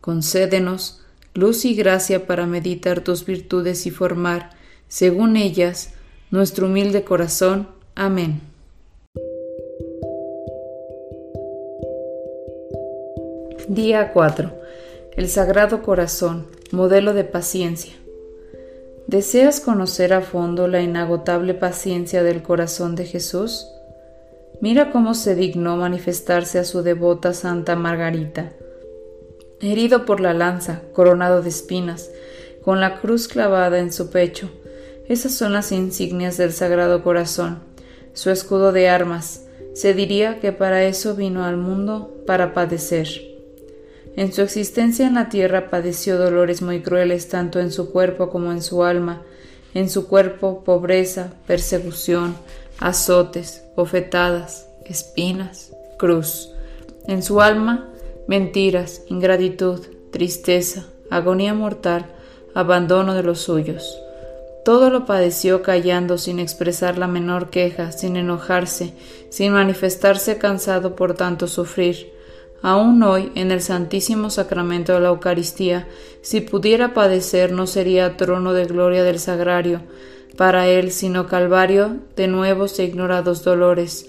Concédenos luz y gracia para meditar tus virtudes y formar, según ellas, nuestro humilde corazón. Amén. Día 4. El Sagrado Corazón, modelo de paciencia. ¿Deseas conocer a fondo la inagotable paciencia del corazón de Jesús? Mira cómo se dignó manifestarse a su devota Santa Margarita herido por la lanza, coronado de espinas, con la cruz clavada en su pecho. Esas son las insignias del Sagrado Corazón, su escudo de armas. Se diría que para eso vino al mundo, para padecer. En su existencia en la tierra padeció dolores muy crueles tanto en su cuerpo como en su alma. En su cuerpo pobreza, persecución, azotes, bofetadas, espinas, cruz. En su alma mentiras, ingratitud, tristeza, agonía mortal, abandono de los suyos. Todo lo padeció callando sin expresar la menor queja, sin enojarse, sin manifestarse cansado por tanto sufrir. Aún hoy, en el Santísimo Sacramento de la Eucaristía, si pudiera padecer no sería trono de gloria del sagrario, para él, sino calvario de nuevos e ignorados dolores,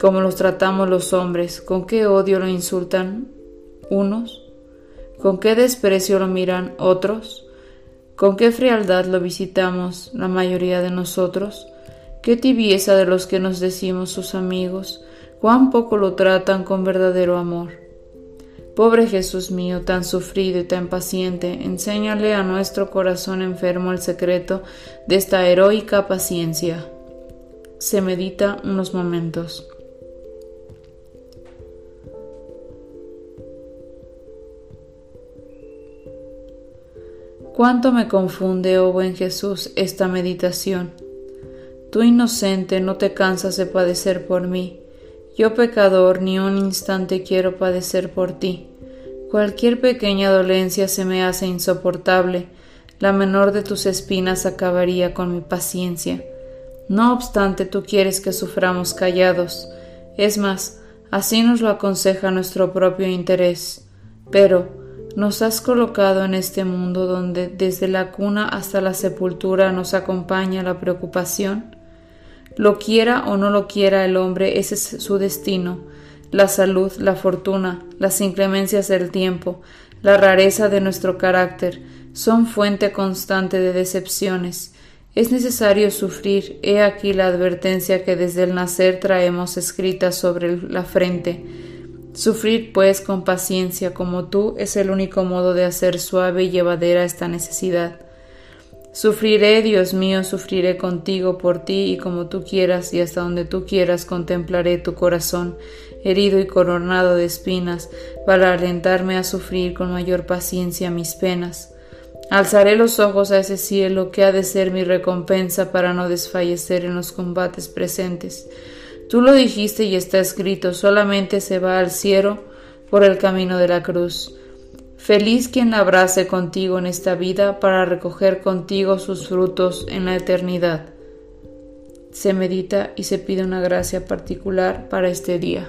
como los tratamos los hombres, con qué odio lo insultan unos, con qué desprecio lo miran otros, con qué frialdad lo visitamos la mayoría de nosotros, qué tibieza de los que nos decimos sus amigos, cuán poco lo tratan con verdadero amor. Pobre Jesús mío, tan sufrido y tan paciente, enséñale a nuestro corazón enfermo el secreto de esta heroica paciencia. Se medita unos momentos. Cuánto me confunde, oh buen Jesús, esta meditación. Tú inocente no te cansas de padecer por mí. Yo pecador ni un instante quiero padecer por ti. Cualquier pequeña dolencia se me hace insoportable. La menor de tus espinas acabaría con mi paciencia. No obstante, tú quieres que suframos callados. Es más, así nos lo aconseja nuestro propio interés. Pero, nos has colocado en este mundo donde desde la cuna hasta la sepultura nos acompaña la preocupación. Lo quiera o no lo quiera el hombre, ese es su destino. La salud, la fortuna, las inclemencias del tiempo, la rareza de nuestro carácter, son fuente constante de decepciones. Es necesario sufrir, he aquí la advertencia que desde el nacer traemos escrita sobre la frente Sufrir, pues, con paciencia como tú es el único modo de hacer suave y llevadera esta necesidad. Sufriré, Dios mío, sufriré contigo por ti y como tú quieras y hasta donde tú quieras contemplaré tu corazón, herido y coronado de espinas, para alentarme a sufrir con mayor paciencia mis penas. Alzaré los ojos a ese cielo que ha de ser mi recompensa para no desfallecer en los combates presentes. Tú lo dijiste y está escrito, solamente se va al cielo por el camino de la cruz. Feliz quien abrace contigo en esta vida para recoger contigo sus frutos en la eternidad. Se medita y se pide una gracia particular para este día.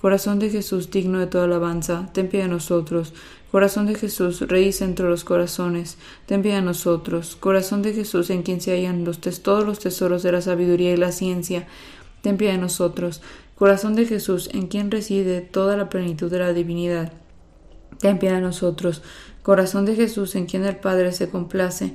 Corazón de Jesús, digno de toda alabanza, ten piedad de nosotros. Corazón de Jesús, raíz entre los corazones, ten piedad de nosotros. Corazón de Jesús, en quien se hallan los todos los tesoros de la sabiduría y la ciencia, ten piedad de nosotros. Corazón de Jesús, en quien reside toda la plenitud de la divinidad, ten piedad de nosotros. Corazón de Jesús, en quien el Padre se complace,